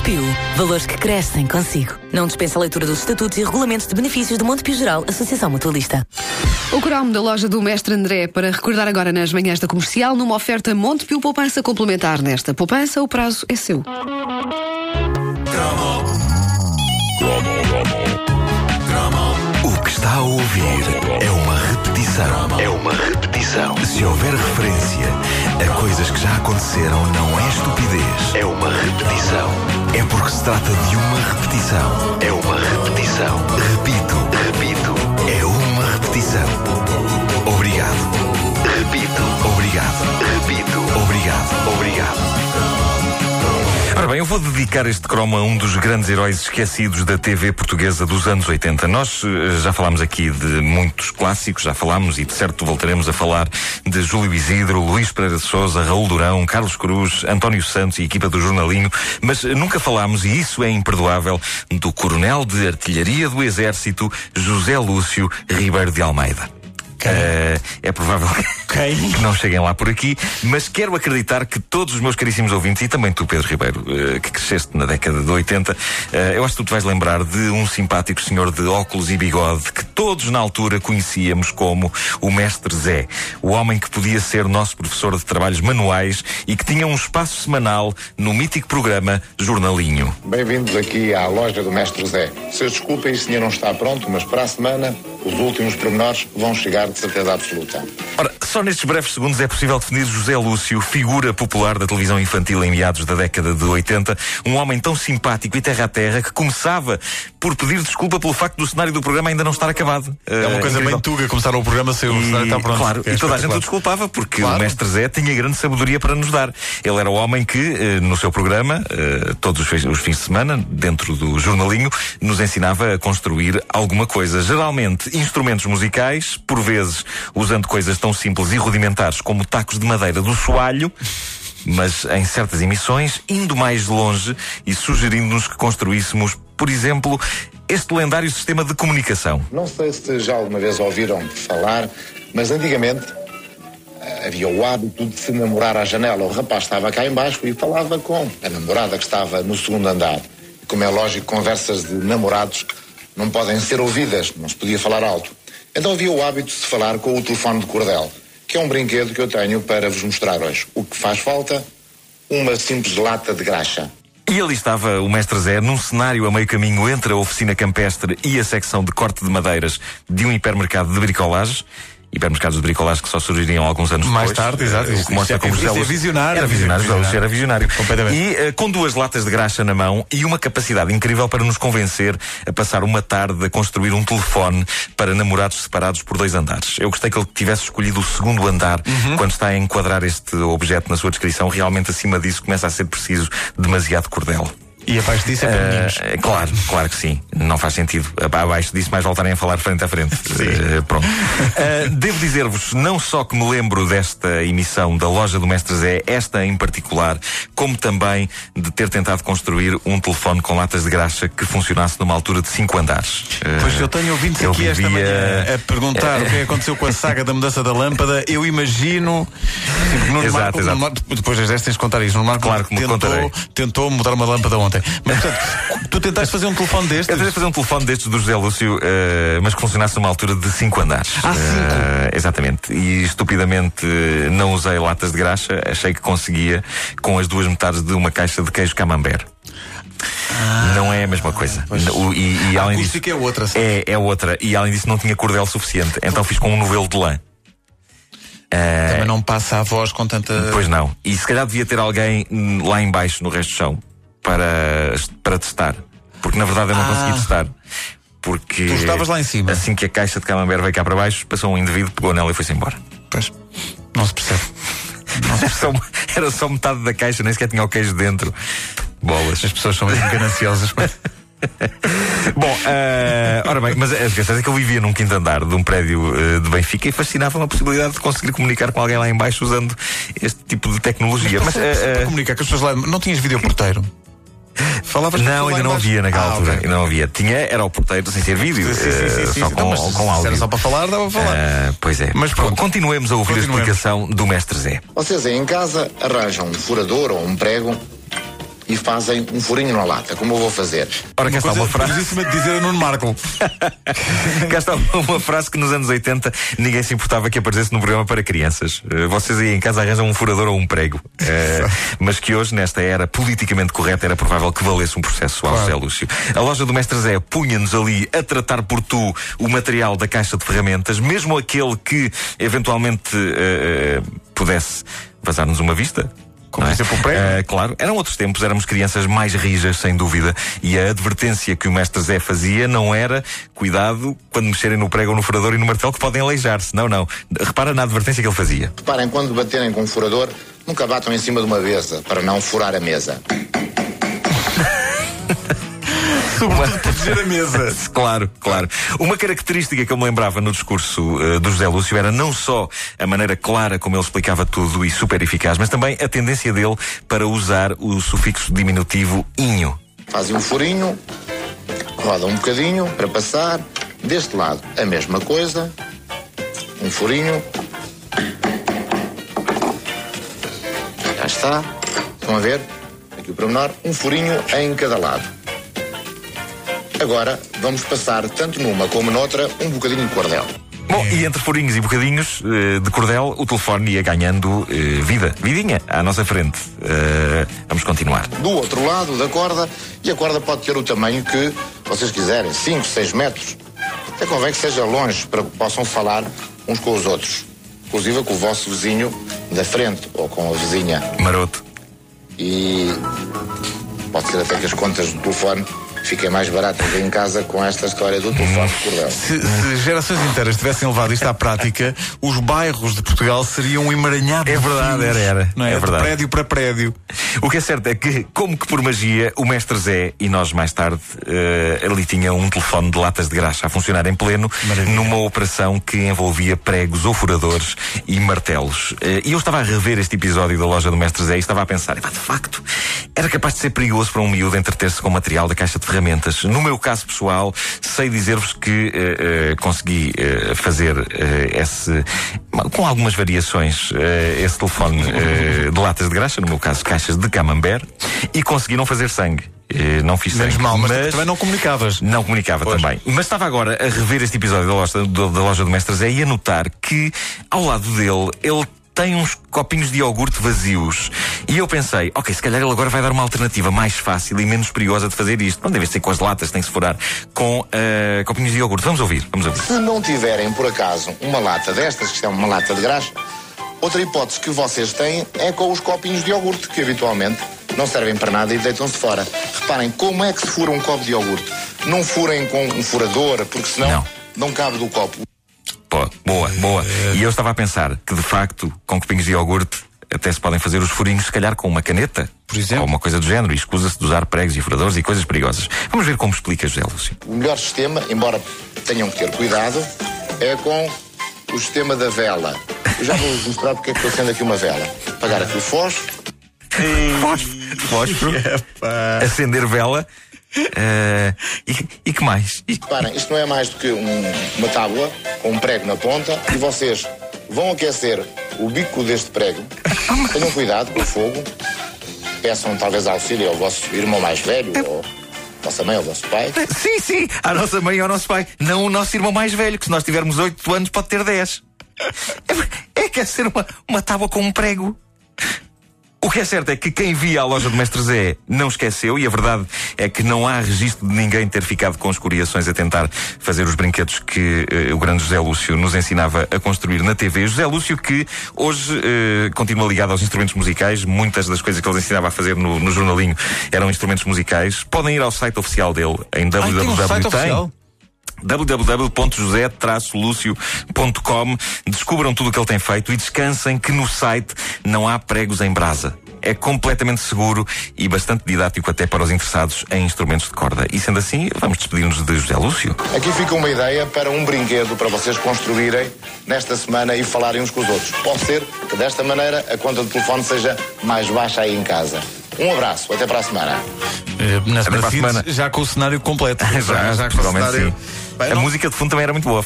Montepio. Valores que crescem consigo. Não dispensa a leitura dos estatutos e regulamentos de benefícios do Montepio Geral, Associação Mutualista. O cromo da loja do Mestre André para recordar agora nas manhãs da comercial numa oferta Montepio Poupança Complementar. Nesta poupança, o prazo é seu. O que está a ouvir é uma repetição. É uma repetição. Se houver referência a coisas que já aconteceram, não é estupidez. É uma repetição. É porque se trata de uma repetição. É uma repetição. Repito, repito. É uma repetição. Bem, eu vou dedicar este cromo a um dos grandes heróis esquecidos da TV portuguesa dos anos 80. Nós eh, já falámos aqui de muitos clássicos, já falámos e de certo voltaremos a falar de Júlio Isidro, Luís Pereira de Souza, Raul Durão, Carlos Cruz, António Santos e equipa do Jornalinho, mas eh, nunca falámos, e isso é imperdoável, do coronel de artilharia do Exército, José Lúcio Ribeiro de Almeida. Uh, é provável que não cheguem lá por aqui, mas quero acreditar que todos os meus caríssimos ouvintes, e também tu, Pedro Ribeiro, uh, que cresceste na década de 80, uh, eu acho que tu te vais lembrar de um simpático senhor de óculos e bigode que todos na altura conhecíamos como o Mestre Zé, o homem que podia ser nosso professor de trabalhos manuais e que tinha um espaço semanal no mítico programa Jornalinho. Bem-vindos aqui à loja do Mestre Zé. Se desculpem, se ainda não está pronto, mas para a semana os últimos pormenores vão chegar de certeza absoluta. Ora, só nestes breves segundos é possível definir José Lúcio, figura popular da televisão infantil em meados da década de 80, um homem tão simpático e terra a terra que começava por pedir desculpa pelo facto do cenário do programa ainda não estar acabado. É uma Uh, coisa incrível. bem tuga começar o programa sem o cenário está pronto. Claro, É e toda a gente o desculpava, porque Claro. o mestre Zé tinha grande sabedoria para nos dar. Ele era o homem que, eh, no seu programa, eh, todos os os fins de semana, dentro do jornalinho, nos ensinava a construir alguma coisa. Geralmente, instrumentos musicais, por vezes usando coisas tão simples e rudimentares como tacos de madeira do soalho. Mas em certas emissões, indo mais longe e sugerindo-nos que construíssemos, por exemplo, este lendário sistema de comunicação. Não sei se já alguma vez ouviram falar, mas antigamente eh, havia o hábito de se namorar à janela. O rapaz estava cá embaixo e falava com a namorada que estava no segundo andar. Como é lógico, conversas de namorados não podem ser ouvidas, não se podia falar alto. Então havia o hábito de se falar com o telefone de cordel, que é um brinquedo que eu tenho para vos mostrar hoje. O que faz falta? Uma simples lata de graxa. E ali estava o Mestre Zé num cenário a meio caminho entre a oficina campestre e a secção de corte de madeiras de um hipermercado de bricolagens. Hipermercados de bricolagem que só surgiriam alguns anos Mais depois. tarde, exato. Eh, O que mostra é- como isso José é visionário. Era visionário, José Lúcio era visionário. Completamente. E eh, com duas latas de graxa na mão e uma capacidade incrível para nos convencer a passar uma tarde a construir um telefone para namorados separados por dois andares. Eu gostei que ele tivesse escolhido o segundo andar Uhum. quando está a enquadrar este objeto na sua descrição. Realmente acima disso começa a ser preciso demasiado cordel. E abaixo disso é para meninos. Eh, claro, claro que sim. Não faz sentido. Aba- Abaixo disso, mais voltarem a falar frente a frente. Eh, pronto. Eh, devo dizer-vos, não só que me lembro desta emissão da loja do Mestre Zé, esta em particular, como também de ter tentado construir um telefone com latas de graxa que funcionasse numa altura de cinco andares. Pois eu tenho ouvintes eu aqui esta vivia- manhã a perguntar o que é que aconteceu com a saga da mudança da lâmpada. Eu imagino. Tipo, Exato, Marco- exato. Nuno depois das 10 tens de contar isso. Nuno Marco Claro que me contarei. tentou, tentou mudar uma lâmpada ontem. Mas portanto, tu tentaste fazer um telefone destes? Eu tentei fazer um telefone destes do José Lúcio, eh, mas que funcionasse numa altura de 5 andares. Ah, cinco? Eh, exatamente. E estupidamente eh, não usei latas de graxa, achei que conseguia com as duas metades de uma caixa de queijo camembert. Não é a mesma coisa. O- e, e além disso, é outra, é, é outra. E além disso não tinha cordel suficiente. Então fiz com um novelo de lã. Também não passa a voz com tanta. Pois não. E se calhar devia ter alguém hum, lá embaixo no resto do chão para, para testar. Porque na verdade eu não Ah. consegui testar. Porque Tu estavas lá em cima. Assim que a caixa de camembert veio cá para baixo, passou um indivíduo, pegou nela e foi-se embora. Pois, não se percebe. Era só, era só metade da caixa, nem sequer tinha o queijo dentro. Bolas. As pessoas são mesmo gananciosas. Bom, eh, ora bem, mas a verdade é que eu vivia num quinto andar de um prédio eh, de Benfica e fascinava-me a possibilidade de conseguir comunicar com alguém lá embaixo usando este tipo de tecnologia. Mas, eh, eh, para comunicar com as pessoas lá. Não tinhas videoporteiro? Falavas com Não, ainda não havia naquela Ah, altura. ok. Ainda não havia. Tinha, era o porteiro sem ser vídeo. Sim, sim, sim, eh, sim, sim. só Então, com, mas com se áudio. era só para falar, dava para falar. Ah, pois é. Mas pronto. Continuemos a ouvir Continuemos. a explicação do mestre Zé. Vocês aí em casa arranjam um furador ou um prego e fazem um furinho na lata, como eu vou fazer. Ora, cá está uma frase. De dizer a Nuno Marco. Cá está uma frase que nos anos 80 ninguém se importava que aparecesse no programa para crianças. Eh, Vocês aí em casa arranjam um furador ou um prego. Eh, mas que hoje, nesta era politicamente correta, era provável que valesse um processo ao José Lúcio. A loja do Mestre Zé punha-nos ali a tratar por tu o material da caixa de ferramentas, mesmo aquele que eventualmente eh, eh, pudesse vazar-nos uma vista. Como é? exemplo, o prego. Eh, claro, eram outros tempos, éramos crianças mais rijas, sem dúvida, e a advertência que o mestre Zé fazia não era cuidado quando mexerem no prego ou no furador e no martelo que podem aleijar-se. Não, não. Repara na advertência que ele fazia. Reparem, quando baterem com um furador, nunca batam em cima de uma mesa, para não furar a mesa. Sobretudo proteger a mesa. Claro, claro. Uma característica que eu me lembrava no discurso eh, do José Lúcio era não só a maneira clara como ele explicava tudo e super eficaz, mas também a tendência dele para usar o sufixo diminutivo inho. Fazem um furinho, rodam um bocadinho para passar. Deste lado, a mesma coisa. Um furinho. Já está. Estão a ver? Aqui o pormenor. Um furinho em cada lado. Agora, vamos passar, tanto numa como noutra, um bocadinho de cordel. Bom, e entre furinhos e bocadinhos eh, de cordel, o telefone ia ganhando eh, vida, vidinha, à nossa frente. Eh, vamos continuar. do outro lado da corda e a corda pode ter o tamanho que vocês quiserem, 5, 6 metros. Até convém que seja longe para que possam falar uns com os outros. Inclusive com o vosso vizinho da frente ou com a vizinha. Maroto. E pode ser até que as contas do telefone fiquem mais baratas em casa com esta história do telefone de cordel. Se, se gerações inteiras tivessem levado isto à prática, os bairros de Portugal seriam um emaranhado. É de verdade, era, era. Não é? É De verdade. prédio para prédio. O que é certo é que, como que por magia, o mestre Zé e nós mais tarde, eh, ali tinha um telefone de latas de graxa a funcionar em pleno, Maravilha. numa operação que envolvia pregos ou furadores e martelos. Eh, e eu estava a rever este episódio da loja do mestre Zé e estava a pensar, "Epá, de facto, era capaz de ser perigoso para um miúdo entreter-se com material da caixa de ferramentas. No meu caso pessoal, sei dizer-vos que eh, eh, consegui eh, fazer esse, com algumas variações, esse telefone de latas de graxa, no meu caso, caixas de camembert, e consegui não fazer sangue. Não fiz Menos sangue. mal, mas, também não comunicavas. Não comunicava também. Mas estava agora a rever este episódio da loja do, da loja do Mestre Zé e a notar que, ao lado dele, ele tem uns copinhos de iogurte vazios. E eu pensei, ok, se calhar ele agora vai dar uma alternativa mais fácil e menos perigosa de fazer isto. Não deve ser com as latas, tem que se furar com eh, copinhos de iogurte. Vamos ouvir, vamos ouvir. Se não tiverem, por acaso, uma lata destas, que é uma lata de graxa, outra hipótese que vocês têm é com os copinhos de iogurte, que habitualmente não servem para nada e deitam-se fora. Reparem, como é que se fura um copo de iogurte? Não furem com um furador, porque senão Não. não cabe do copo. Pô, boa, boa. E eu estava a pensar que, de facto, com copinhos de iogurte, até se podem fazer os furinhos, se calhar com uma caneta. Por exemplo. Ou uma coisa do género. E escusa-se de usar pregos e furadores e coisas perigosas. Vamos ver como explica José Lúcio. O melhor sistema, embora tenham que ter cuidado, é com o sistema da vela. Eu já vou mostrar porque é que estou sendo aqui uma vela. Apagar aqui o fósforo. Fósforo. Acender vela. Eh, e, e que mais? E- Reparem, isto não é mais do que um- uma tábua com um prego na ponta e vocês vão aquecer o bico deste prego. Tenham cuidado com o fogo. Peçam talvez auxílio ao vosso irmão mais velho ou vossa mãe ou vosso pai. Sim, sim, à nossa mãe e ao nosso pai. Não o nosso irmão mais velho, que se nós tivermos 8 anos pode ter 10. É, é que é ser uma, uma tábua com um prego. O que é certo é que quem via a loja do Mestre Zé não esqueceu, e a verdade é que não há registro de ninguém ter ficado com escoriações a tentar fazer os brinquedos que eh, o grande José Lúcio nos ensinava a construir na TV. José Lúcio que hoje eh, continua ligado aos instrumentos musicais, muitas das coisas que ele ensinava a fazer no, no jornalinho eram instrumentos musicais. Podem ir ao site oficial dele em Ah, tem um www. site oficial? www.josé-lucio.com Descubram tudo o que ele tem feito e descansem que no site não há pregos em brasa. É completamente seguro e bastante didático até para os interessados em instrumentos de corda. E sendo assim, vamos despedir-nos de José Lúcio. Aqui fica uma ideia para um brinquedo para vocês construírem nesta semana e falarem uns com os outros. Pode ser que desta maneira a conta de telefone seja mais baixa aí em casa. Um abraço, até para a semana. Eh, Na para a seguinte, semana. já com o cenário completo. Já, com o cenário- sim. A música de fundo também era muito boa.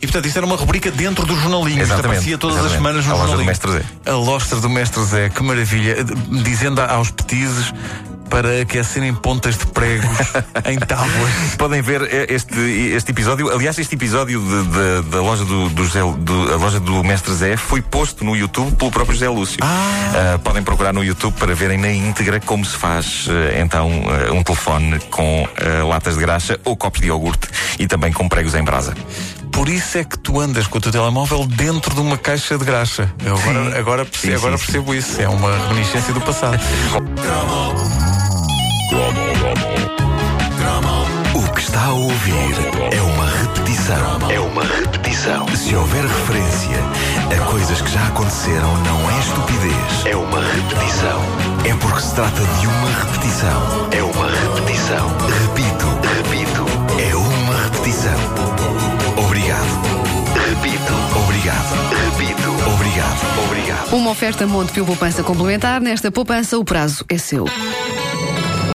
E portanto, isto era uma rubrica dentro do jornalinho. Exatamente, aparecia todas as exatamente. semanas no A loja do jornalinho. Mestre Zé. A loja do Mestre Zé, que maravilha. Dizendo aos petizes para aquecerem pontas de pregos em tábuas. Podem ver este, este episódio. Aliás, este episódio de- de- da loja do, do, José- do- a loja do Mestre Zé foi posto no YouTube pelo próprio José Lúcio. Ah, podem procurar no YouTube para verem na íntegra como se faz eh, então eh, um telefone com latas de graxa ou copos de iogurte e também com pregos em brasa. Por isso é que tu andas com o teu telemóvel dentro de uma caixa de graxa. Eu agora, agora, perce- Sim, agora sim, sim. percebo isso. É uma reminiscência do passado. O que está a ouvir é uma repetição. É uma repetição. Se houver referência a coisas que já aconteceram, não é estupidez. É uma repetição. É porque se trata de uma repetição. É uma repetição. Repito, repito. É uma repetição. Obrigado. Repito. Obrigado. Repito. Obrigado. Obrigado. Uma oferta Montepio Poupança Complementar. Nesta poupança, o prazo é seu.